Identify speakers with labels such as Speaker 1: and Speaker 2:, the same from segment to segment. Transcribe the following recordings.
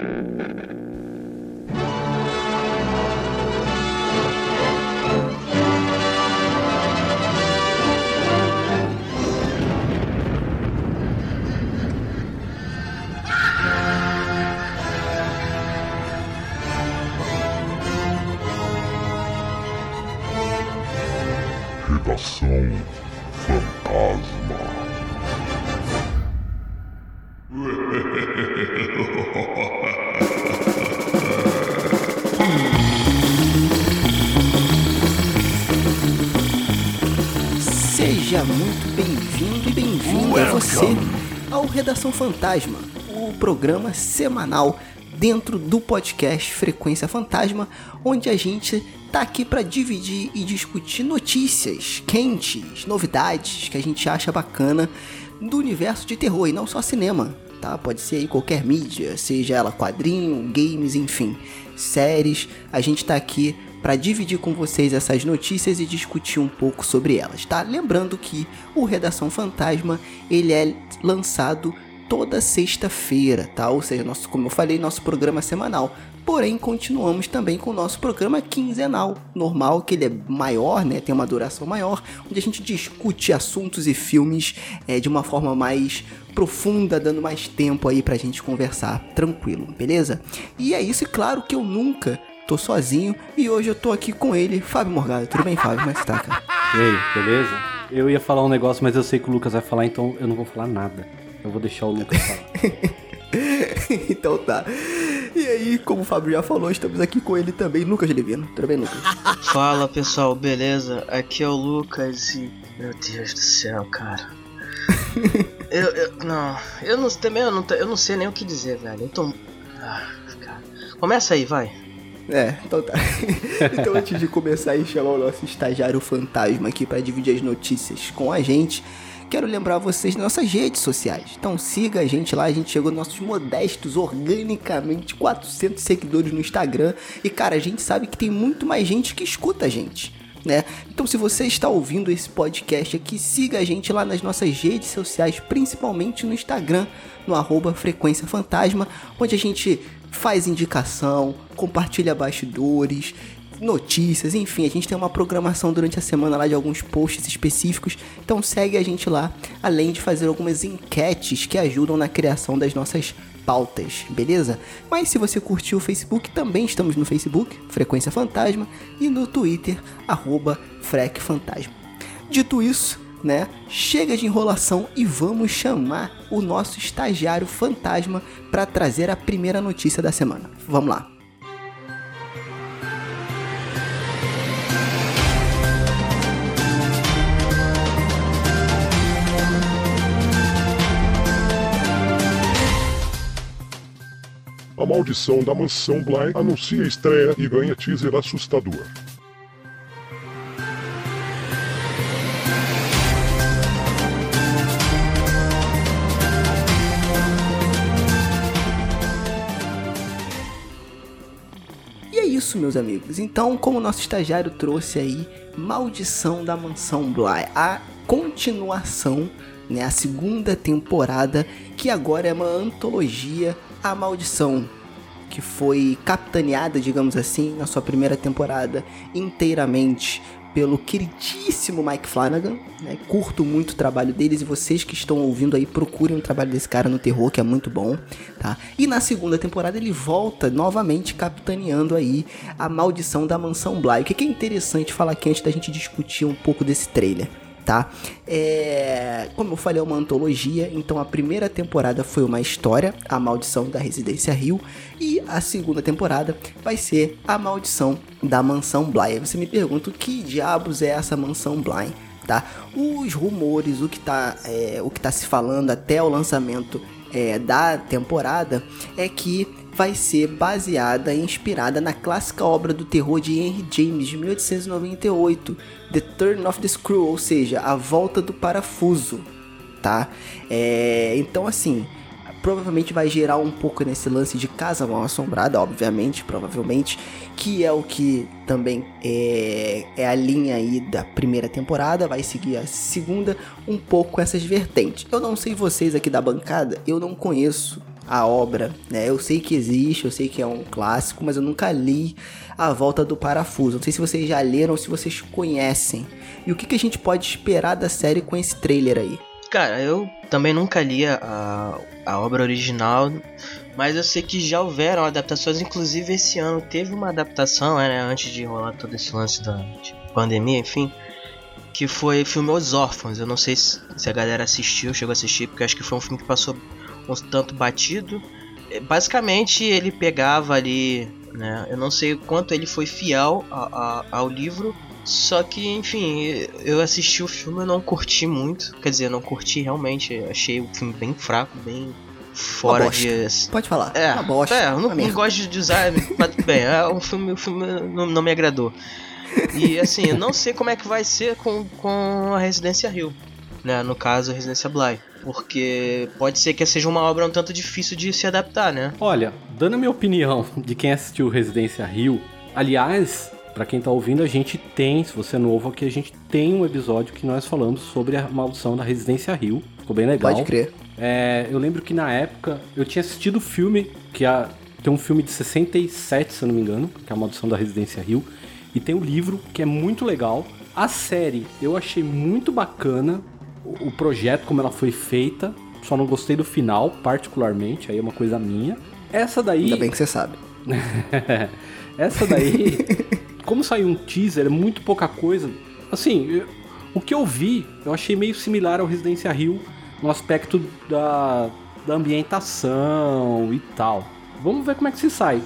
Speaker 1: Mm-hmm. Você ao Redação Fantasma, o programa semanal dentro do podcast Frequência Fantasma, onde a gente tá aqui para dividir e discutir notícias quentes, novidades que a gente acha bacana do universo de terror e não só cinema, tá? Pode ser aí qualquer mídia, seja ela quadrinho, games, enfim, séries. A gente tá aqui para dividir com vocês essas notícias e discutir um pouco sobre elas, tá? Lembrando que o Redação Fantasma, ele é lançado toda sexta-feira, tá? Ou seja, nosso, como eu falei, nosso programa semanal. Porém, continuamos também com o nosso programa quinzenal, normal, que ele é maior, né? Tem uma duração maior, onde a gente discute assuntos e filmes é, de uma forma mais profunda, dando mais tempo aí pra gente conversar tranquilo, beleza? E é isso, e claro que eu nunca tô sozinho e hoje eu tô aqui com ele, Fábio Morgado. Tudo bem, Fábio? Como é que tá, cara?
Speaker 2: E aí, beleza? Eu ia falar um negócio, mas eu sei que o Lucas vai falar, então eu não vou falar nada. Eu vou deixar o Lucas falar.
Speaker 1: então tá. E aí, como o Fábio já falou, estamos aqui com ele também, Lucas Levino. Tudo bem, Lucas?
Speaker 3: Fala pessoal, beleza? Aqui é o Lucas e. Meu Deus do céu, cara. eu, eu. Não, eu não. Também eu não, eu não sei nem o que dizer, velho. Eu tô. Ah, cara. Começa aí, vai.
Speaker 1: É, então tá. então antes de começar a chamar o nosso estagiário fantasma aqui para dividir as notícias com a gente, quero lembrar vocês das nossas redes sociais. Então siga a gente lá, a gente chegou nos nossos modestos, organicamente, 400 seguidores no Instagram. E cara, a gente sabe que tem muito mais gente que escuta a gente. Né? Então, se você está ouvindo esse podcast aqui, siga a gente lá nas nossas redes sociais, principalmente no Instagram, no arroba Frequência Fantasma, onde a gente faz indicação, compartilha bastidores, notícias, enfim, a gente tem uma programação durante a semana lá de alguns posts específicos. Então segue a gente lá, além de fazer algumas enquetes que ajudam na criação das nossas pautas, beleza? Mas se você curtiu o Facebook, também estamos no Facebook, Frequência Fantasma, e no Twitter, arroba Fantasma. Dito isso, né? Chega de enrolação e vamos chamar o nosso estagiário fantasma para trazer a primeira notícia da semana. Vamos lá.
Speaker 4: A maldição da mansão Bly anuncia estreia e ganha teaser assustador.
Speaker 1: Isso, meus amigos. Então, como o nosso estagiário trouxe aí, Maldição da Mansão Bly, a continuação, né, a segunda temporada, que agora é uma antologia, A Maldição, que foi capitaneada, digamos assim, na sua primeira temporada inteiramente pelo queridíssimo Mike Flanagan, né? Curto muito o trabalho deles e vocês que estão ouvindo aí procurem o trabalho desse cara no terror, que é muito bom, tá? E na segunda temporada ele volta novamente capitaneando aí a maldição da mansão Bly. O que é interessante falar aqui antes da gente discutir um pouco desse trailer, tá? É, como eu falei, é uma antologia, então a primeira temporada foi uma história, a maldição da Residência Rio, e a segunda temporada vai ser a maldição da mansão Bly. Você me pergunta o que diabos é essa mansão Bly? Tá? Os rumores, o que tá, é, o que tá se falando até o lançamento é, da temporada é que vai ser baseada e inspirada na clássica obra do terror de Henry James de 1898, The Turn of the Screw, ou seja, A Volta do Parafuso, tá? É, então assim, provavelmente vai gerar um pouco nesse lance de Casa Mal Assombrada, obviamente, provavelmente, que é o que também é, é a linha aí da primeira temporada, vai seguir a segunda, um pouco essas vertentes. Eu não sei vocês aqui da bancada, eu não conheço a obra, né? Eu sei que existe, eu sei que é um clássico, mas eu nunca li A Volta do Parafuso. Não sei se vocês já leram ou se vocês conhecem. E o que, que a gente pode esperar da série com esse trailer aí?
Speaker 3: Cara, eu também nunca li a, a obra original, mas eu sei que já houveram adaptações, inclusive esse ano teve uma adaptação, né, antes de rolar todo esse lance da de pandemia, enfim, que foi filme Os Órfãos. Eu não sei se, se a galera assistiu, chegou a assistir, porque acho que foi um filme que passou um tanto batido. É, Basicamente ele pegava ali, né, eu não sei o quanto ele foi fiel a- a- ao livro, só que, enfim, eu assisti o filme e não curti muito. Quer dizer, não curti realmente. Achei o filme bem fraco, bem fora de.
Speaker 1: Pode falar.
Speaker 3: É,
Speaker 1: uma bosta.
Speaker 3: é, eu não, não gosto de usar. mas bem, é, o filme, o filme não, não me agradou. E assim, eu não sei como é que vai ser com, com a Residência Rio. Né, no caso, a Residência Bly. Porque pode ser que seja uma obra um tanto difícil de se adaptar, né?
Speaker 2: Olha, dando a minha opinião de quem assistiu Residência Rio, aliás, pra quem tá ouvindo, a gente tem, se você é novo aqui, a gente tem um episódio que nós falamos sobre a maldição da Residência Rio. Ficou bem legal.
Speaker 1: Pode crer.
Speaker 2: É, eu lembro que na época eu tinha assistido o filme, que a- tem um filme de 67, se eu não me engano, que é a Maldição da Residência Rio, e tem o livro, que é muito legal. A série eu achei muito bacana, o, projeto, como ela foi feita, só não gostei do final, particularmente, aí é uma coisa minha. Essa daí.
Speaker 1: Ainda bem que você sabe.
Speaker 2: Essa daí, como saiu um teaser, é muito pouca coisa. Assim, eu- o que eu vi, eu achei meio similar ao Residência Rio no aspecto da, da ambientação e tal. Vamos ver como é que se sai.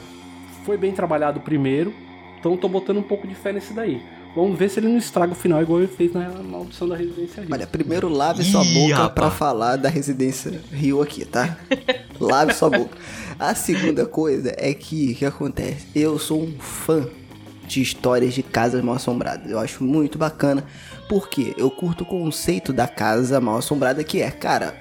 Speaker 2: Foi bem trabalhado o primeiro, então tô botando um pouco de fé nesse daí. Vamos ver se ele não estraga o final igual ele fez na maldição da Residência Rio.
Speaker 1: Olha, primeiro lave sua
Speaker 3: Ih,
Speaker 1: boca
Speaker 3: rapaz.
Speaker 1: pra falar da residência Rio aqui, tá? lave sua boca. A segunda coisa é que, o que acontece? Eu sou um fã de histórias de casas mal assombradas. Eu acho muito bacana, porque eu curto o conceito da casa mal assombrada que é, cara,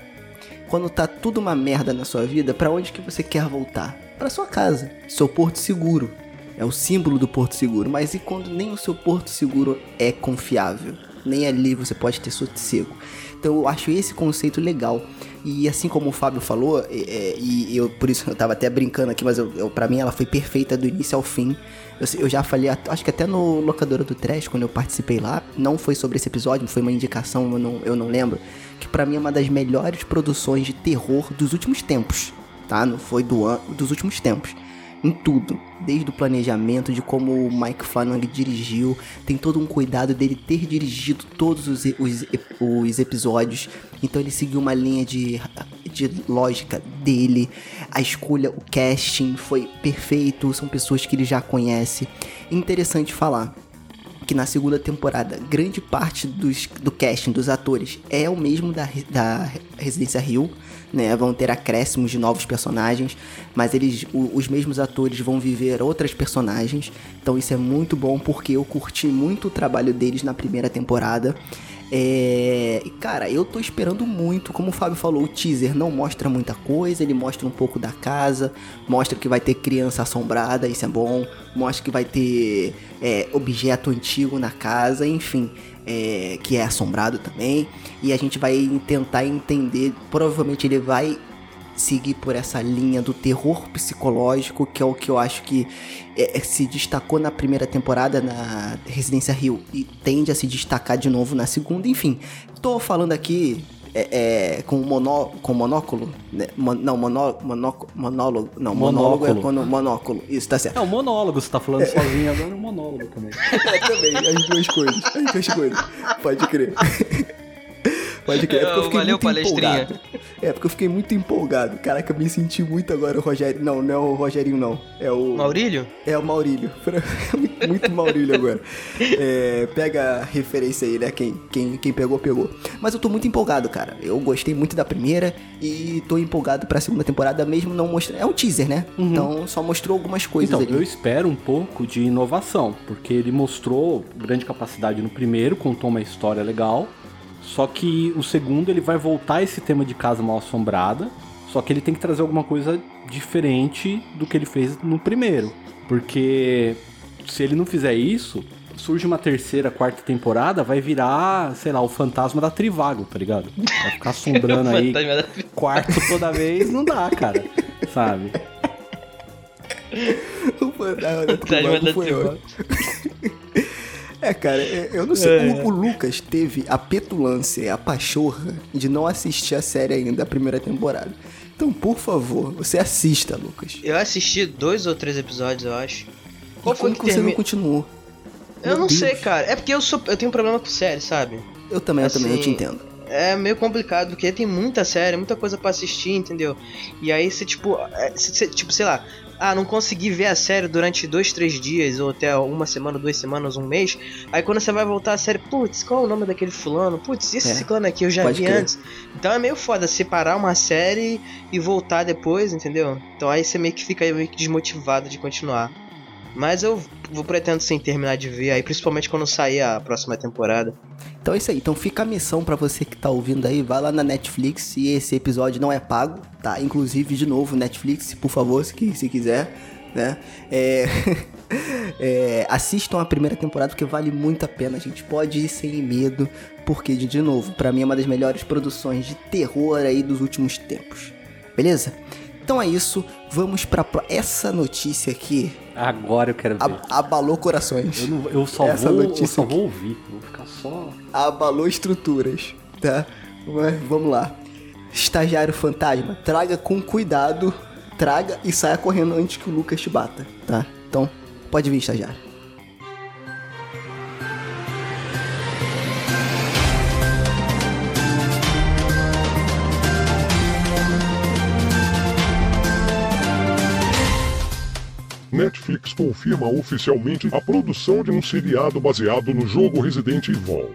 Speaker 1: quando tá tudo uma merda na sua vida, pra onde que você quer voltar? Pra sua casa, seu porto seguro. É o símbolo do porto seguro, mas e quando nem o seu porto seguro é confiável? Nem ali você pode ter sossego. Então eu acho esse conceito legal. E assim como o Fábio falou, é, é, e eu por isso eu tava até brincando aqui, mas eu, eu, pra mim ela foi perfeita do início ao fim. Eu, eu já falei, acho que até no Locadora do Trash, quando eu participei lá, não foi sobre esse episódio, foi uma indicação, eu não, eu não lembro, que pra mim é uma das melhores produções de terror dos últimos tempos, tá? Não foi do dos últimos tempos em tudo, desde o planejamento, de como o Mike Flanagan dirigiu, tem todo um cuidado dele ter dirigido todos os, os, os episódios, então ele seguiu uma linha de, de lógica dele, a escolha, o casting foi perfeito, são pessoas que ele já conhece. Interessante falar que na segunda temporada, grande parte dos, do casting dos atores é o mesmo da, da Residência Rio, né? Vão ter acréscimos de novos personagens, mas eles, o- os mesmos atores vão viver outras personagens. Então isso é muito bom porque eu curti muito o trabalho deles na primeira temporada. É, e cara, eu tô esperando muito, como o Fábio falou, o teaser não mostra muita coisa, ele mostra um pouco da casa, mostra que vai ter criança assombrada, isso é bom, mostra que vai ter é, objeto antigo na casa, enfim, é, que é assombrado também, e a gente vai tentar entender, provavelmente ele vai seguir por essa linha do terror psicológico, que é o que eu acho que é, é, se destacou na primeira temporada na Residência Rio e tende a se destacar de novo na segunda. Enfim, tô falando aqui é, é, com, monó, com monóculo, né? Mon- não, monó, monóculo, monólogo, não, monólogo é
Speaker 2: Monóculo.
Speaker 1: quando monóculo, isso tá certo.
Speaker 2: É um monólogo, você tá falando sozinho agora, é um monólogo também.
Speaker 1: É, também, as duas coisas, as duas coisas, pode crer. Pode crer, é porque eu fiquei
Speaker 3: Valeu,
Speaker 1: muito
Speaker 3: palestrinha.
Speaker 1: empolgado. É, porque eu fiquei muito empolgado. Caraca, eu me senti muito agora o Rogério. Não, não é o Rogerinho, não. É o.
Speaker 3: Maurílio?
Speaker 1: É o Maurílio. muito, Maurílio agora. É, pega a referência aí, né? Quem, quem, quem pegou, pegou. Mas eu tô muito empolgado, cara. Eu gostei muito da primeira e tô empolgado pra segunda temporada, mesmo não mostrando. É um teaser, né? Então só mostrou algumas coisas
Speaker 2: Então,
Speaker 1: ali.
Speaker 2: eu espero um pouco de inovação, porque ele mostrou grande capacidade no primeiro, contou uma história legal. Só que o segundo ele vai voltar a esse tema de casa mal assombrada. Só que ele tem que trazer alguma coisa diferente do que ele fez no primeiro. Porque se ele não fizer isso, surge uma terceira, quarta temporada, vai virar, sei lá, o fantasma da Trivago, tá ligado? Vai ficar assombrando aí
Speaker 3: Fantasma da-
Speaker 2: quarto toda vez, não dá, cara. sabe?
Speaker 1: o fantasma da foi ótimo. É, cara, é, eu não sei. É. O, o, Lucas teve a petulância e a pachorra de não assistir a série ainda, a primeira temporada. Então, por favor, você assista, Lucas.
Speaker 3: Eu assisti dois ou três episódios, eu acho.
Speaker 1: Qual e foi que, que você termi... não continuou?
Speaker 3: Eu Meu não Deus. sei, cara. É porque eu sou, eu tenho um problema com série, sabe?
Speaker 1: Eu também, assim, eu também, eu te assim, entendo.
Speaker 3: É meio complicado, porque tem muita série, muita coisa para assistir, entendeu? E aí você, tipo, é, você, tipo, sei lá, ah, não consegui ver a série durante dois, três dias, ou até uma semana, duas semanas, um mês. Aí quando você vai voltar a série, putz, qual é o nome daquele fulano? Putz, esse é, ciclano aqui eu já vi crer. antes. Então é meio foda separar uma série e voltar depois, entendeu? Então aí você meio que fica meio que desmotivado de continuar. Mas eu vou pretendo sim terminar de ver aí, principalmente quando sair a próxima temporada.
Speaker 1: Então é isso aí. Então fica a missão para você que tá ouvindo aí, vai lá na Netflix e esse episódio não é pago, tá? Inclusive, de novo, Netflix, por favor, se, se quiser, né? É... é... assistam a primeira temporada porque vale muito a pena, a gente pode ir sem medo, porque, de novo, para mim é uma das melhores produções de terror aí dos últimos tempos. Beleza? Então é isso, vamos para essa notícia aqui.
Speaker 2: Agora eu quero ver.
Speaker 1: abalou corações.
Speaker 2: Eu, não, eu só, essa vou, eu só vou ouvir, vou ficar só.
Speaker 1: Abalou estruturas, tá? Mas vamos lá. Estagiário fantasma, traga com cuidado, traga e saia correndo antes que o Lucas te bata, tá? Então, pode vir, estagiário.
Speaker 4: Netflix confirma oficialmente a produção de um seriado baseado no jogo Resident Evil.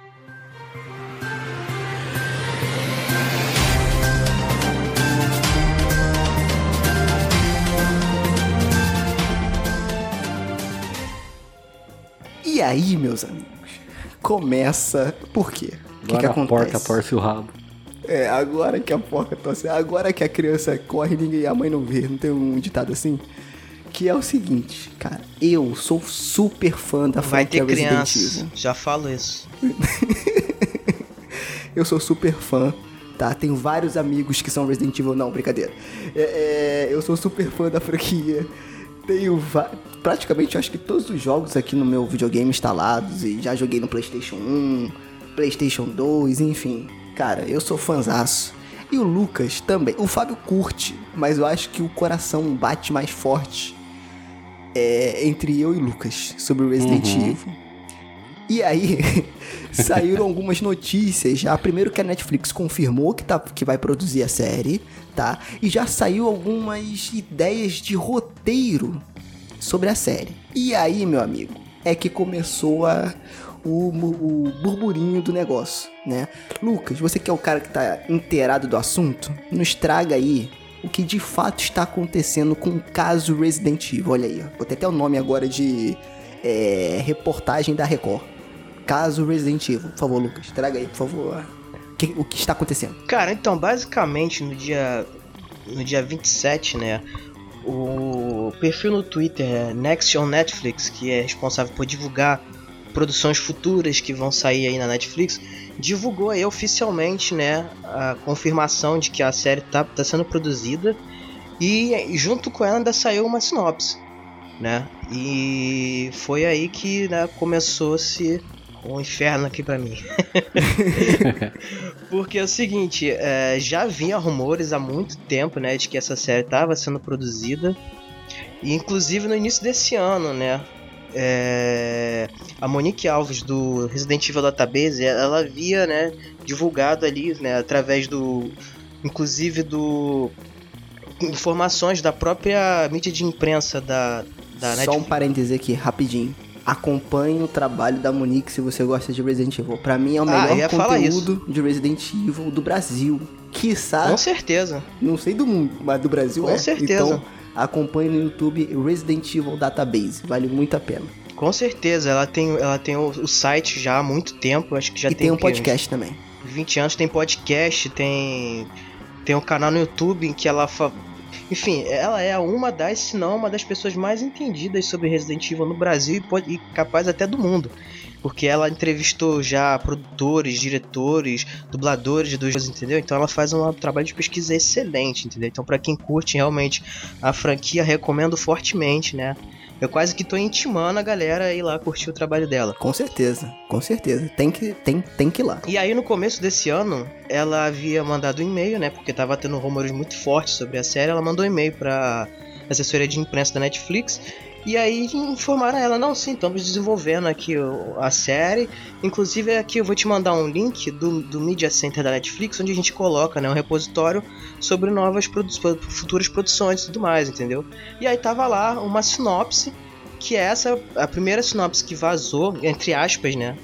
Speaker 1: E aí, meus amigos, começa. Por quê?
Speaker 2: O que, que acontece? a porca torce o rabo.
Speaker 1: É, agora que a porca torce. Agora que a criança corre, ninguém, a mãe não vê. Não tem um ditado assim? Que é o seguinte, cara, eu sou super fã da
Speaker 3: Vai franquia ter criança, Resident Evil. Já falo isso.
Speaker 1: eu sou super fã, tá? Tenho vários amigos que são Resident Evil, não, brincadeira. É, é, eu sou super fã da franquia. Tenho praticamente, acho que todos os jogos aqui no meu videogame instalados e já joguei no PlayStation 1, PlayStation 2, enfim. Cara, eu sou fãzaço. E o Lucas também. O Fábio curte, mas eu acho que o coração bate mais forte é, entre eu e Lucas sobre o Resident uhum. Evil. E aí, saíram algumas notícias já. Primeiro que a Netflix confirmou que, tá, que vai produzir a série, tá? E já saiu algumas ideias de roteiro sobre a série. E aí, meu amigo, é que começou a, o, o burburinho do negócio, né? Lucas, você que é o cara que tá inteirado do assunto, nos traga aí o que de fato está acontecendo com o caso Resident Evil. Olha aí, vou ter até o nome agora de é, reportagem da Record. Caso Resident Evil. Por favor, Lucas, traga aí, por favor. O que, o que está acontecendo?
Speaker 3: Cara, então, basicamente, no dia, no dia 27, né? O perfil no Twitter é Next on Netflix, que é responsável por divulgar produções futuras que vão sair aí na Netflix, divulgou aí oficialmente, né, a confirmação de que a série tá, tá sendo produzida e junto com ela ainda saiu uma sinopse, né? E foi aí que né, começou-se um inferno aqui para mim. Porque é o seguinte, é, já havia rumores há muito tempo, né, de que essa série estava sendo produzida. E inclusive no início desse ano, né, é, a Monique Alves do Resident Evil Database, ela havia, né, divulgado ali, né, através do, inclusive do informações da própria mídia de imprensa da, da
Speaker 1: Só Netflix. um parêntese aqui, rapidinho. Acompanhe o trabalho da Monique se você gosta de Resident Evil. Para mim é o ah, melhor ah, conteúdo de Resident Evil do Brasil. Quiçá.
Speaker 3: Com certeza.
Speaker 1: Não sei do mundo, mas do Brasil
Speaker 3: Com
Speaker 1: é.
Speaker 3: Certeza.
Speaker 1: Então, acompanhe no YouTube Resident Evil Database, vale muito a pena.
Speaker 3: Com certeza, ela tem, ela tem o, o site já há muito tempo, acho que já
Speaker 1: e
Speaker 3: tem.
Speaker 1: tem um podcast também.
Speaker 3: 20 anos tem podcast, tem tem um canal no YouTube em que ela fa Enfim, ela é uma das, se não uma das pessoas mais entendidas sobre Resident Evil no Brasil e, pode, e capaz até do mundo. Porque ela entrevistou já produtores, diretores, dubladores dos jogos, entendeu? Então ela faz um trabalho de pesquisa excelente, entendeu? Então para quem curte realmente a franquia, recomendo fortemente, né? Eu quase que tô intimando a galera a ir lá curtir o trabalho dela.
Speaker 1: Com certeza, com certeza. Tem que, tem, tem que ir lá.
Speaker 3: E aí no começo desse ano, ela havia mandado um e-mail, né? Porque tava tendo rumores muito fortes sobre a série. Ela mandou um e-mail pra assessoria de imprensa da Netflix e aí informaram ela, não, sim, estamos desenvolvendo aqui a série. Inclusive aqui eu vou te mandar um link do, do Media Center da Netflix, onde a gente coloca né, um repositório sobre novas produ futuras produções e tudo mais, entendeu? E aí tava lá uma sinopse, que é essa, a primeira sinopse que vazou, entre aspas, né?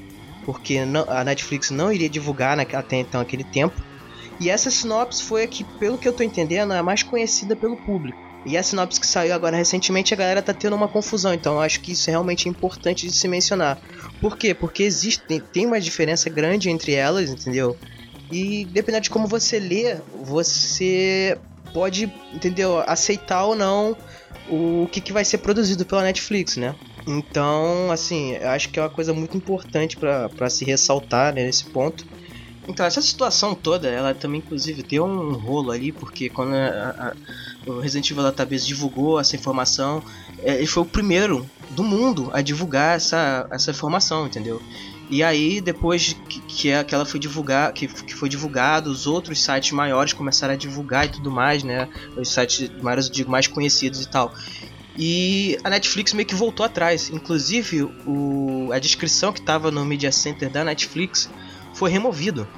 Speaker 3: Porque não, a Netflix não iria divulgar né, até então aquele tempo. E essa sinopse foi a que, pelo que eu tô entendendo, é a mais conhecida pelo público. E a sinopse que saiu agora recentemente, a galera tá tendo uma confusão, então eu acho que isso é realmente importante de se mencionar. Por quê? Porque existe, tem uma diferença grande entre elas, entendeu? E dependendo de como você lê, você pode, entendeu, aceitar ou não o que, que vai ser produzido pela Netflix, né? Então, assim, eu acho que é uma coisa muito importante para se ressaltar né, nesse ponto. Então, essa situação toda, ela também, inclusive, deu um rolo ali, porque quando a, a, o Resident Evil Database divulgou essa informação, é, ele foi o primeiro do mundo a divulgar essa, essa informação, entendeu? E aí, depois que, que, é, ela foi divulgar, que, que foi divulgado, os outros sites maiores começaram a divulgar e tudo mais, né? Os sites maiores, digo, mais conhecidos e tal. E a Netflix meio que voltou atrás. Inclusive, o, a descrição que estava no Media Center da Netflix foi removido.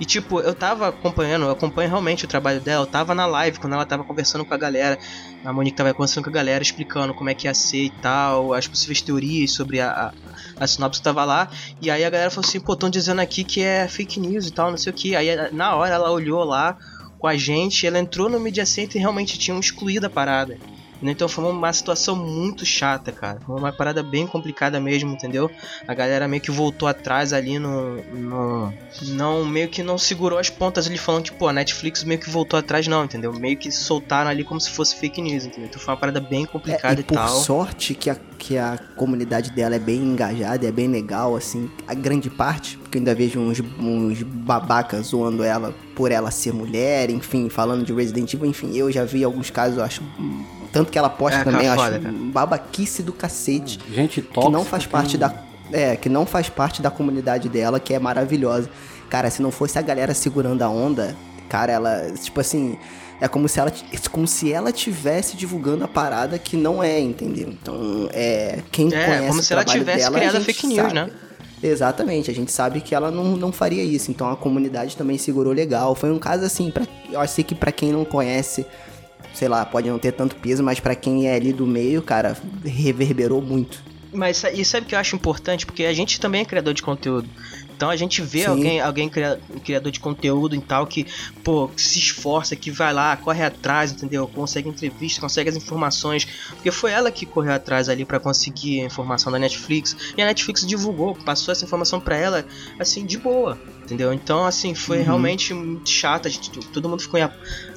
Speaker 3: E tipo, eu tava acompanhando, eu acompanho realmente o trabalho dela, eu tava na live quando ela tava conversando com a galera, a Monique tava conversando com a galera, explicando como é que ia ser e tal, as possíveis teorias sobre a, a, a sinopse que tava lá, e aí a galera falou assim, pô, tão dizendo aqui que é fake news e tal, não sei o que. Aí na hora ela olhou lá com a gente, ela entrou no Media Center e realmente tinham excluído a parada. Então foi uma situação muito chata, cara. Foi uma parada bem complicada mesmo, entendeu? A galera meio que voltou atrás ali no. no não, meio que não segurou as pontas ali falando que, pô, a Netflix meio que voltou atrás, não, entendeu? Meio que soltaram ali como se fosse fake news, entendeu? Então foi uma parada bem complicada é, e,
Speaker 1: e por
Speaker 3: tal.
Speaker 1: sorte que a, que a comunidade dela é bem engajada, é bem legal, assim, a grande parte, porque eu ainda vejo uns, uns babacas zoando ela por ela ser mulher, enfim, falando de Resident Evil, enfim, eu já vi alguns casos, eu acho tanto que ela posta é, também, acho foda, babaquice do cacete.
Speaker 2: Gente tóxica.
Speaker 1: Que não faz parte da. É, que não faz parte da comunidade dela, que é maravilhosa. Cara, se não fosse a galera segurando a onda, cara, ela. Tipo assim. É como se ela, como se ela tivesse divulgando a parada que não é, entendeu? Então, é. Quem é, conhece como se ela tivesse dela, criado fake news, sabe. né? Exatamente, a gente sabe que ela não, não faria isso, então a comunidade também segurou legal. Foi um caso assim, pra, eu acho que para quem não conhece sei lá, pode não ter tanto peso, mas para quem é ali do meio, cara, reverberou muito.
Speaker 3: Mas e sabe o que eu acho importante? Porque a gente também é criador de conteúdo. Então a gente vê Sim. alguém, alguém criador de conteúdo e tal que, pô, se esforça, que vai lá, corre atrás, entendeu? Consegue entrevista, consegue as informações. Porque foi ela que correu atrás ali para conseguir a informação da Netflix. E a Netflix divulgou, passou essa informação para ela, assim, de boa, entendeu? Então, assim, foi uhum. realmente muito chato. A gente, todo mundo ficou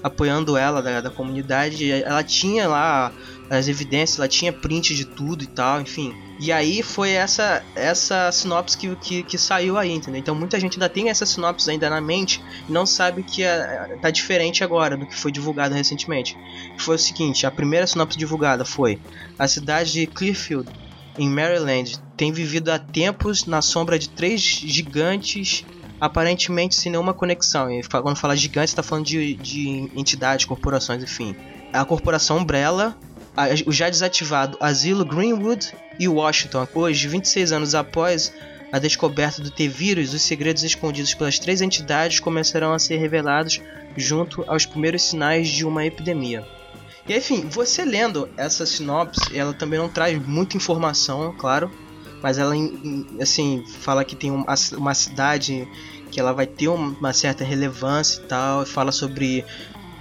Speaker 3: apoiando ela da, da comunidade. Ela tinha lá as evidências, ela tinha print de tudo e tal, enfim. E aí foi essa essa sinopse que, que, que, saiu aí, entendeu? Então muita gente ainda tem essa sinopse ainda na mente e não sabe que é, tá diferente agora do que foi divulgado recentemente. Foi o seguinte, a primeira sinopse divulgada foi a cidade de Clearfield, em Maryland, tem vivido há tempos na sombra de três gigantes aparentemente sem nenhuma conexão. E quando fala gigante, está falando de, de entidades, corporações, enfim. A corporação Umbrella o já desativado Asilo Greenwood e Washington. Hoje, 26 anos após a descoberta do T-Vírus, os segredos escondidos pelas três entidades começarão a ser revelados junto aos primeiros sinais de uma epidemia. E enfim, você lendo essa sinopse, ela também não traz muita informação, claro, mas ela assim fala que tem uma cidade que ela vai ter uma certa relevância e tal, fala sobre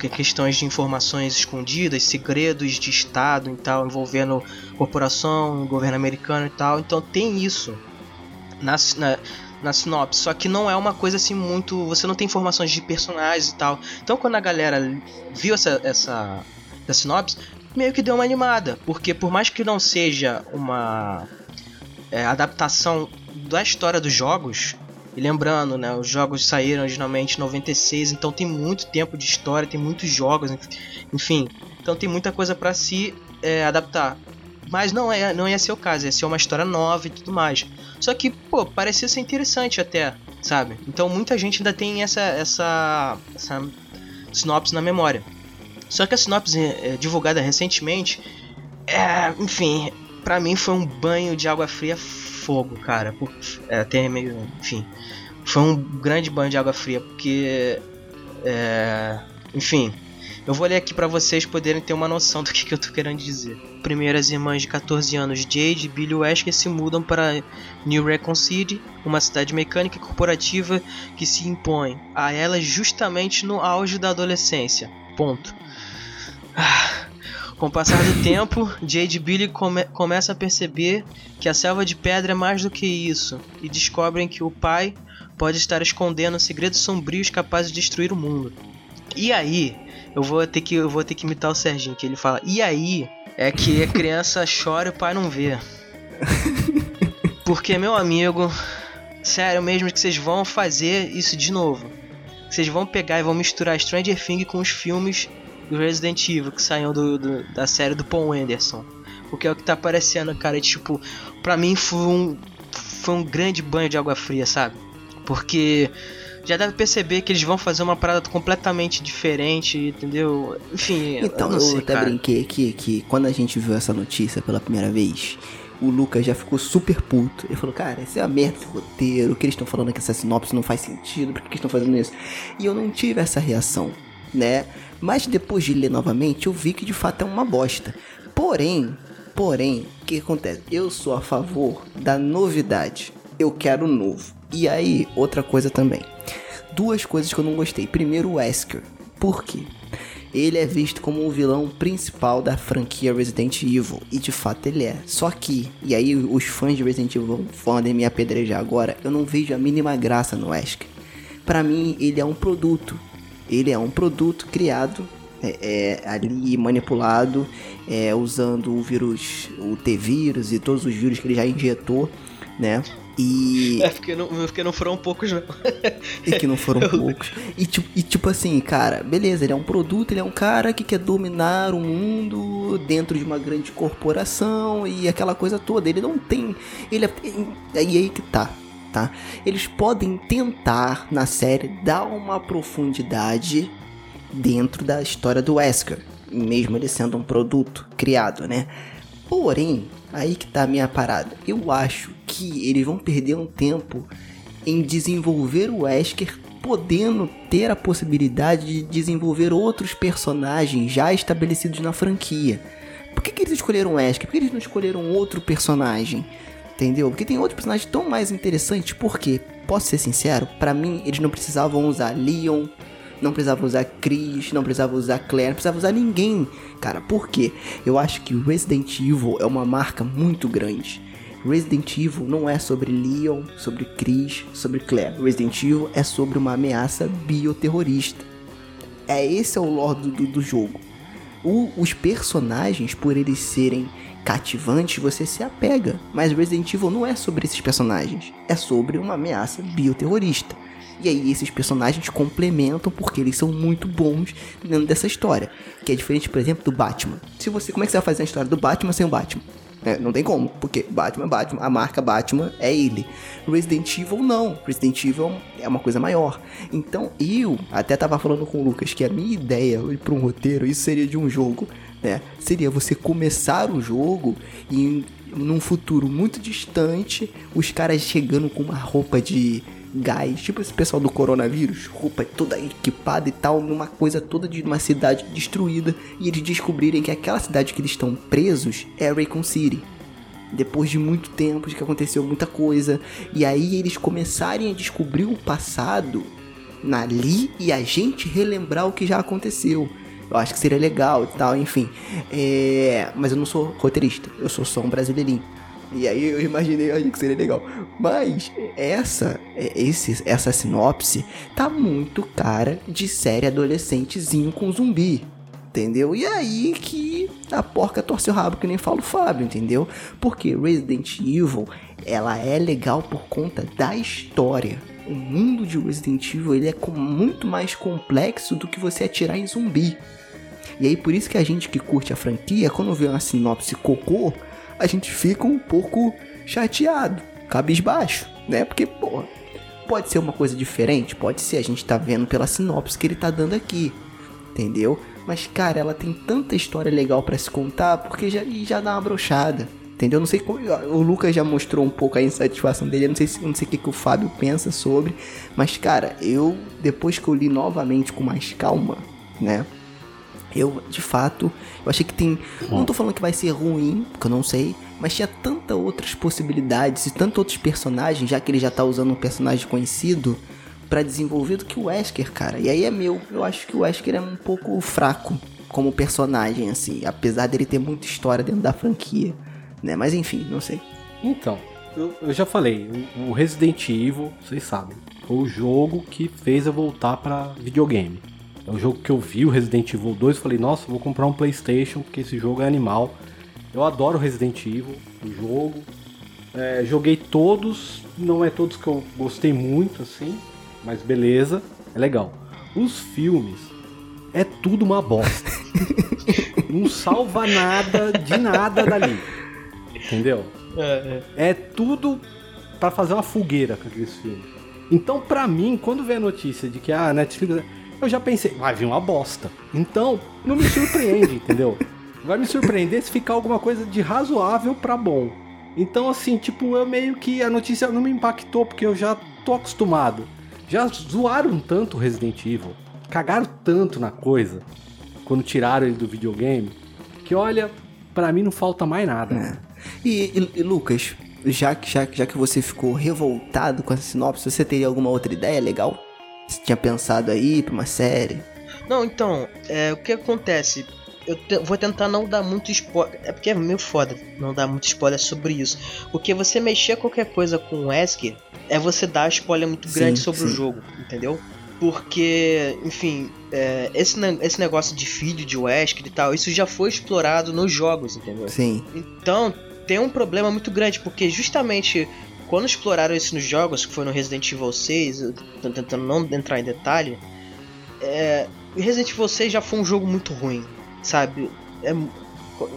Speaker 3: questões de informações escondidas, segredos de Estado e tal, envolvendo corporação, governo americano e tal. Então tem isso na, na, na sinopse. Só que não é uma coisa assim muito. Você não tem informações de personagens e tal. Então quando a galera viu essa, essa da sinopse, meio que deu uma animada. Porque por mais que não seja uma é, adaptação da história dos jogos, e lembrando, né, os jogos saíram originalmente em 96, então tem muito tempo de história, tem muitos jogos, enfim. Então tem muita coisa para se é, adaptar. Mas não, é, não ia ser o caso, ia ser uma história nova e tudo mais. Só que, pô, parecia ser interessante até, sabe? Então muita gente ainda tem essa, essa, essa sinopse na memória. Só que a sinopse é, divulgada recentemente, é, enfim, para mim foi um banho de água fria fogo, cara. Por, é, até meio. Enfim. Foi um grande banho de água fria, porque. É, enfim. Eu vou ler aqui para vocês poderem ter uma noção do que, que eu tô querendo dizer. Primeiro, as irmãs de 14 anos, Jade e Billy Wesker, se mudam para New Recon City, uma cidade mecânica e corporativa que se impõe a elas justamente no auge da adolescência. Ponto. Ah, com o passar do tempo, Jade Billy come começam a perceber que a selva de pedra é mais do que isso e descobrem que o pai pode estar escondendo segredos sombrios capazes de destruir o mundo. E aí, eu vou ter que eu vou ter que imitar o Serginho, que ele fala: "E aí é que a criança chora e o pai não vê". Porque meu amigo, sério mesmo que vocês vão fazer isso de novo. Vocês vão pegar e vão misturar Stranger Things com os filmes do Resident Evil que saiu do, do, da série do Paul Anderson. Porque é o que tá aparecendo, cara. E, tipo, pra mim foi um, foi um grande banho de água fria, sabe? Porque já deve perceber que eles vão fazer uma parada completamente diferente, entendeu? Enfim,
Speaker 1: então,
Speaker 3: eu, sei,
Speaker 1: eu até
Speaker 3: cara.
Speaker 1: brinquei aqui que quando a gente viu essa notícia pela primeira vez, o Lucas já ficou super puto. Ele falou, cara, isso é uma merda de roteiro, o que eles estão falando que essa sinopse não faz sentido, por que eles estão fazendo isso? E eu não tive essa reação, né? Mas depois de ler novamente, eu vi que de fato é uma bosta. Porém, porém, o que acontece? Eu sou a favor da novidade. Eu quero novo. E aí, outra coisa também. Duas coisas que eu não gostei. Primeiro, o Wesker. Por quê? Ele é visto como o vilão principal da franquia Resident Evil. E de fato ele é. Só que, e aí os fãs de Resident Evil podem me apedrejar agora, eu não vejo a mínima graça no Wesker. Para mim, ele é um produto ele é um produto criado é, é, ali manipulado é, usando o vírus, o T-vírus e todos os vírus que ele já injetou, né? E.
Speaker 3: É porque não, porque não foram poucos, não.
Speaker 1: e que não foram poucos. E tipo, e tipo assim, cara, beleza, ele é um produto, ele é um cara que quer dominar o mundo dentro de uma grande corporação e aquela coisa toda. Ele não tem. Ele é. E aí que tá tá? Eles podem tentar na série dar uma profundidade dentro da história do Wesker, mesmo ele sendo um produto criado, né? Porém, aí que tá a minha parada. Eu acho que eles vão perder um tempo em desenvolver o Wesker podendo ter a possibilidade de desenvolver outros personagens já estabelecidos na franquia. Por que, que eles escolheram o Wesker? Por que eles não escolheram outro personagem? Entendeu? Porque tem outros personagens tão mais interessantes. Porque, posso ser sincero, para mim eles não precisavam usar Leon, não precisavam usar Chris, não precisavam usar Claire, não precisavam usar ninguém. Cara, por quê? Eu acho que Resident Evil é uma marca muito grande. Resident Evil não é sobre Leon, sobre Chris, sobre Claire. Resident Evil é sobre uma ameaça bioterrorista. É esse é o lore do, do, do jogo. O, os personagens, por eles serem cativantes, você se apega. Mas Resident Evil não é sobre esses personagens, é sobre uma ameaça bioterrorista. E aí esses personagens complementam porque eles são muito bons dentro dessa história. Que é diferente, por exemplo, do Batman. Se você, como é que você vai fazer a história do Batman sem o Batman? É, não tem como, porque Batman é Batman, a marca Batman é ele. Resident Evil não, Resident Evil é uma coisa maior. Então eu até tava falando com o Lucas que a minha ideia para um roteiro, isso seria de um jogo, né? Seria você começar o jogo e num futuro muito distante, os caras chegando com uma roupa de gás, tipo esse pessoal do coronavírus, roupa toda equipada e tal, numa coisa toda de uma cidade destruída, e eles descobrirem que aquela cidade que eles estão presos é Raycon City. Depois de muito tempo, de que aconteceu muita coisa, e aí eles começarem a descobrir o passado ali e a gente relembrar o que já aconteceu. Eu acho que seria legal e tal, enfim. É... Mas eu não sou roteirista, eu sou só um brasileirinho. E aí eu imaginei aí que seria legal. Mas essa, esse, essa sinopse tá muito cara de série adolescentezinho com zumbi. entendeu? E aí que a porca torce o rabo, que nem fala o Fábio, entendeu? Porque Resident Evil, ela é legal por conta da história. O mundo de Resident Evil ele é muito mais complexo do que você atirar em zumbi. E aí por isso que a gente que curte a franquia, quando vê uma sinopse cocô, a gente fica um pouco chateado, cabisbaixo, né? Porque, pô, pode ser uma coisa diferente, pode ser, a gente tá vendo pela sinopse que ele tá dando aqui, entendeu? Mas, cara, ela tem tanta história legal para se contar, porque já, já dá uma brochada. Entendeu? Não sei como. O Lucas já mostrou um pouco a insatisfação dele. Eu não sei, não sei o que, que o Fábio pensa sobre. Mas, cara, eu, depois que eu li novamente com mais calma, né? Eu, de fato, eu achei que tem. Não tô falando que vai ser ruim, porque eu não sei. Mas tinha tanta outras possibilidades e tantos outros personagens, já que ele já tá usando um personagem conhecido para desenvolver do que o Wesker, cara. E aí é meu. Eu acho que o Wesker é um pouco fraco como personagem, assim. Apesar dele ter muita história dentro da franquia, né? Mas enfim, não sei.
Speaker 2: Então, eu, eu já falei, o Resident Evil, vocês sabem, foi o jogo que fez eu voltar para videogame. É o jogo que eu vi, o Resident Evil 2, falei, nossa, vou comprar um PlayStation porque esse jogo é animal. Eu adoro Resident Evil, o jogo. É, joguei todos, não é todos que eu gostei muito, assim, mas beleza, é legal. Os filmes é tudo uma bosta. não salva nada de nada dali. Entendeu? É, é. é tudo para fazer uma fogueira com aqueles filmes. Então, pra mim, quando vem a notícia de que a ah, Netflix eu já pensei, vai vir uma bosta. Então, não me surpreende, entendeu? Vai me surpreender se ficar alguma coisa de razoável para bom. Então, assim, tipo, eu meio que a notícia não me impactou, porque eu já tô acostumado. Já zoaram tanto Resident Evil, cagaram tanto na coisa, quando tiraram ele do videogame, que olha, para mim não falta mais nada. É.
Speaker 1: E, e, e, Lucas, já que, já, já que você ficou revoltado com essa sinopse, você teria alguma outra ideia legal? Você tinha pensado aí pra uma série?
Speaker 3: Não, então, é, o que acontece? Eu te, vou tentar não dar muito spoiler. É porque é meio foda não dar muito spoiler sobre isso. Porque você mexer qualquer coisa com o Wesker é você dar spoiler muito grande sim, sobre sim. o jogo, entendeu? Porque, enfim, é, esse, esse negócio de filho de Wesker e tal, isso já foi explorado nos jogos, entendeu?
Speaker 1: Sim.
Speaker 3: Então, tem um problema muito grande, porque justamente quando exploraram isso nos jogos, que foi no Resident Evil 6, tô tentando não entrar em detalhe, é, Resident Evil 6 já foi um jogo muito ruim, sabe? É,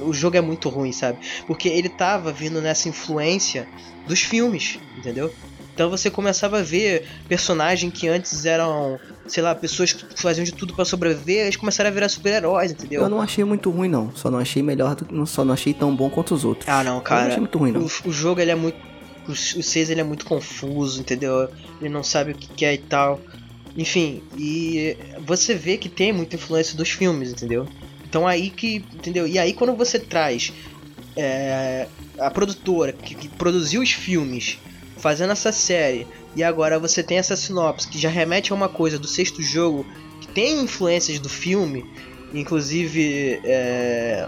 Speaker 3: o jogo é muito ruim, sabe? Porque ele tava vindo nessa influência dos filmes, entendeu? Então você começava a ver personagens que antes eram, sei lá, pessoas que faziam de tudo para sobreviver, eles começaram a virar super-heróis, entendeu?
Speaker 1: Eu não achei muito ruim não, só não achei melhor, do, só não achei tão bom quanto os outros.
Speaker 3: Ah, não, cara. Eu
Speaker 1: não achei muito ruim não.
Speaker 3: O, o jogo ele é muito o, o 6 ele é muito confuso, entendeu? Ele não sabe o que quer e tal. Enfim, e você vê que tem muita influência dos filmes, entendeu? Então aí que, entendeu? E aí quando você traz é, a produtora que, que, produziu os filmes fazendo essa série e agora você tem essa sinopse que já remete a uma coisa do sexto jogo que tem influências do filme, inclusive é,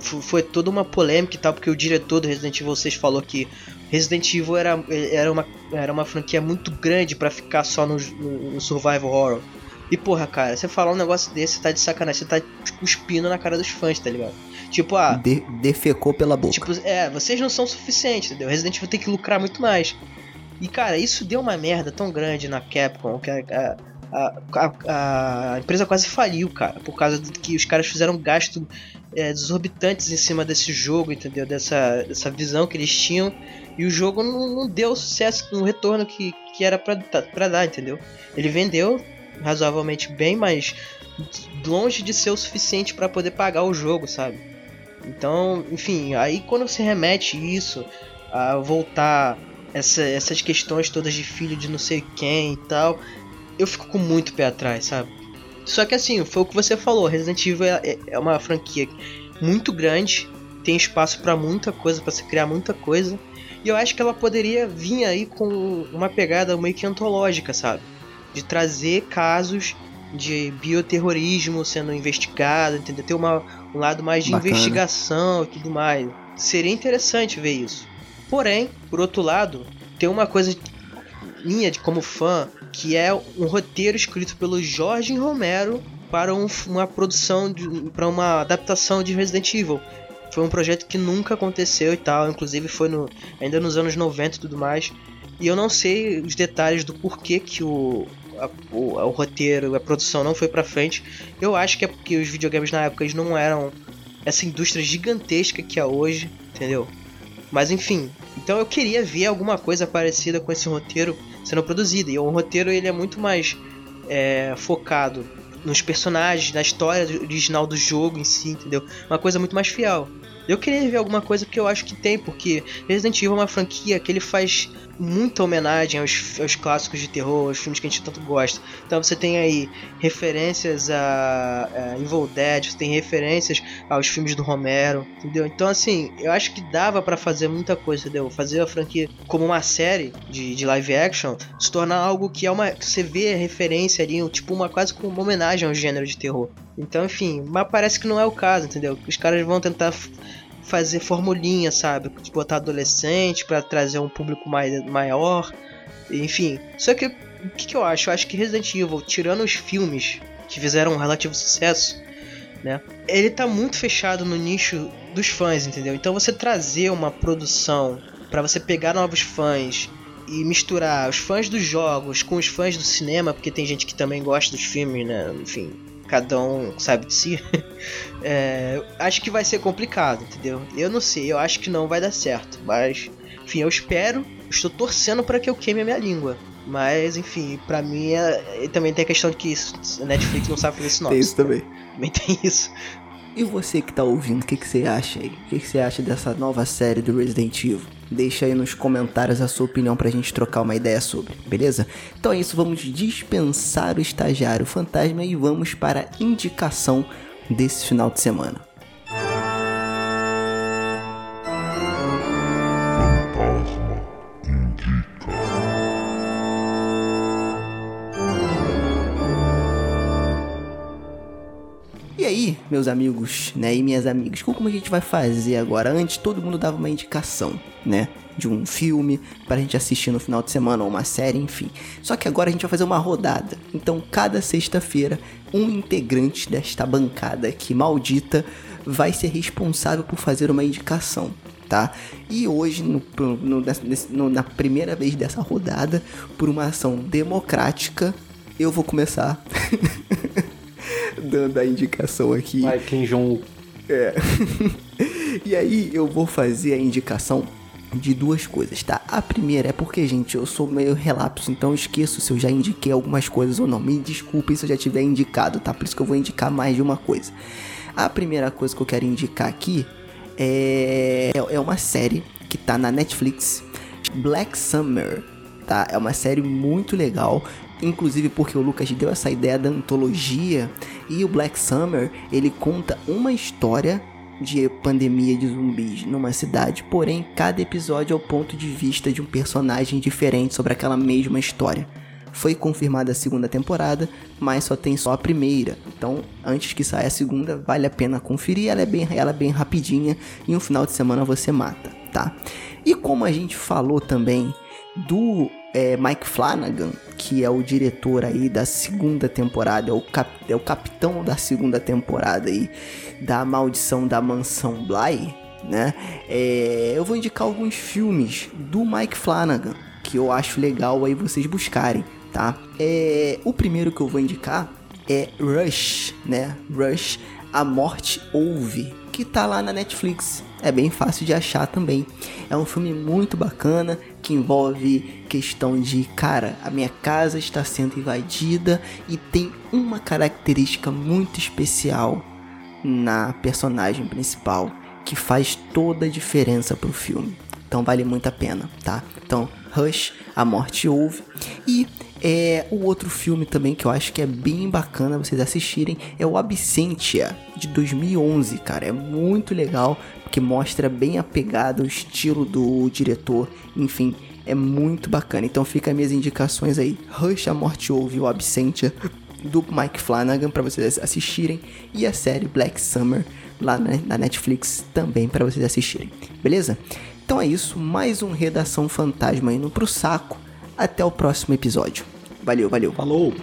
Speaker 3: foi toda uma polêmica e tal, porque o diretor do Resident Evil 6 falou que Resident Evil era, era, uma, era uma franquia muito grande para ficar só no, no, no, survival horror. E porra, cara, você falar um negócio desse, você tá de sacanagem, você tá cuspindo na cara dos fãs, tá ligado? Tipo, ah.
Speaker 1: De, defecou pela boca.
Speaker 3: Tipo, é, vocês não são suficientes, entendeu? Resident Evil tem que lucrar muito mais. E cara, isso deu uma merda tão grande na Capcom que a, a, a, a empresa quase faliu, cara, por causa de que os caras fizeram gasto é, desorbitantes em cima desse jogo, entendeu? Dessa, dessa visão que eles tinham. E o jogo não, não deu o sucesso, no retorno que, que era pra, pra dar, entendeu? Ele vendeu razoavelmente bem, mas longe de ser o suficiente para poder pagar o jogo, sabe? Então, enfim, aí quando se remete isso, a voltar essa, essas questões todas de filho de não sei quem e tal, eu fico com muito pé atrás, sabe? Só que assim, foi o que você falou, Resident Evil é, é, é uma franquia muito grande, tem espaço para muita coisa, para se criar muita coisa. E eu acho que ela poderia vir aí com uma pegada meio que antológica, sabe? De trazer casos de bioterrorismo sendo investigado, entendeu? Ter uma, um lado mais de Bacana. investigação e tudo mais. Seria interessante ver isso. Porém, por outro lado, tem uma coisa minha de como fã que é um roteiro escrito pelo Jorge Romero para um, uma produção, para uma adaptação de Resident Evil. Foi um projeto que nunca aconteceu e tal, inclusive foi no, ainda nos anos 90 e tudo mais. E eu não sei os detalhes do porquê que o, a, o, o, roteiro, a produção não foi pra frente. Eu acho que é porque os videogames na época eles não eram essa indústria gigantesca que é hoje, entendeu? Mas enfim, então eu queria ver alguma coisa parecida com esse roteiro sendo produzido. E o roteiro ele é muito mais é, focado nos personagens, na história original do jogo em si, entendeu? Uma coisa muito mais fiel. Eu queria ver alguma coisa que eu acho que tem, porque Resident Evil é uma franquia que ele faz muita homenagem aos, aos clássicos de terror, aos filmes que a gente tanto gosta. Então você tem aí referências a, a Evil Dead, você tem referências aos filmes do Romero, entendeu? Então assim, eu acho que dava para fazer muita coisa, entendeu? Fazer a franquia como uma série de, de live action, se tornar algo que é uma que você vê referência ali, tipo uma quase como uma homenagem ao gênero de terror. Então, enfim, mas parece que não é o caso, entendeu? Os caras vão tentar fazer formulinha, sabe? Botar adolescente para trazer um público mais, maior. Enfim, só que o que, que, eu acho? Eu acho que Resident Evil, tirando os filmes que fizeram um relativo sucesso, né? Ele tá muito fechado no nicho dos fãs, entendeu? Então você trazer uma produção para você pegar novos fãs e misturar os fãs dos jogos com os fãs do cinema, porque tem gente que também gosta dos filmes, né? Enfim, cada um sabe de si. é, acho que vai ser complicado, entendeu? Eu não sei, eu acho que não vai dar certo, mas enfim, eu espero, estou torcendo para que eu queime a minha língua. Mas, enfim, pra mim é, também tem a questão de que a Netflix não sabe fazer isso, não.
Speaker 1: Tem isso também.
Speaker 3: Também tem isso.
Speaker 1: E você que tá ouvindo, o que, que você acha aí? O que, que você acha dessa nova série do Resident Evil? Deixa aí nos comentários a sua opinião pra gente trocar uma ideia sobre, beleza? Então é isso, vamos dispensar o estagiário fantasma e vamos para a indicação desse final de semana. Meus amigos, né, e minhas amigas, como a gente vai fazer agora? Antes todo mundo dava uma indicação, né, de um filme para a gente assistir no final de semana ou uma série, enfim. Só que agora a gente vai fazer uma rodada. Então, cada sexta-feira, um integrante desta bancada aqui maldita vai ser responsável por fazer uma indicação. Tá? E hoje, no, no, no, na primeira vez dessa rodada, por uma ação democrática, eu vou começar dando a indicação aqui.
Speaker 2: Vai, Kim Jong.
Speaker 1: É. e aí eu vou fazer a indicação de duas coisas, tá? A primeira é porque, gente, eu sou meio relapso, então eu esqueço se eu já indiquei algumas coisas ou não. Me desculpe se eu já tiver indicado, tá? Por isso que eu vou indicar mais de uma coisa. A primeira coisa que eu quero indicar aqui é, é uma série que tá na Netflix, Black Summer, tá? É uma série muito legal inclusive porque o Lucas deu essa ideia da antologia e o Black Summer ele conta uma história de pandemia de zumbis numa cidade, porém cada episódio é o ponto de vista de um personagem diferente sobre aquela mesma história. Foi confirmada a segunda temporada, mas só tem só a primeira. Então, antes que saia a segunda, vale a pena conferir. Ela é bem, ela é bem rapidinha e um final de semana você mata, tá? E como a gente falou também do é, Mike Flanagan, que é o diretor aí da segunda temporada, é o, cap, é o capitão da segunda temporada aí da Maldição da Mansão Bly, né? É, eu vou indicar alguns filmes do Mike Flanagan que eu acho legal aí vocês buscarem, tá? É, o primeiro que eu vou indicar é Rush, né? Rush, A Morte Ouve, que tá lá na Netflix. É bem fácil de achar também. É um filme muito bacana que envolve questão de, cara, a minha casa está sendo invadida e tem uma característica muito especial na personagem principal que faz toda a diferença pro filme. Então vale muito a pena, tá? Então, Rush, A Morte Ouve. E é, o outro filme também que eu acho que é bem bacana vocês assistirem é o Absentia, de 2011, cara. É muito legal, que mostra bem apegado o estilo do diretor, enfim, é muito bacana. Então fica minhas indicações aí: Rush, A Morte Ouve, O Absentia, do Mike Flanagan, para vocês assistirem, e a série Black Summer, lá na Netflix, também para vocês assistirem, beleza? Então é isso, mais um Redação Fantasma indo pro saco. Até o próximo episódio. Valeu, valeu.
Speaker 2: Falou!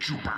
Speaker 2: Chupa.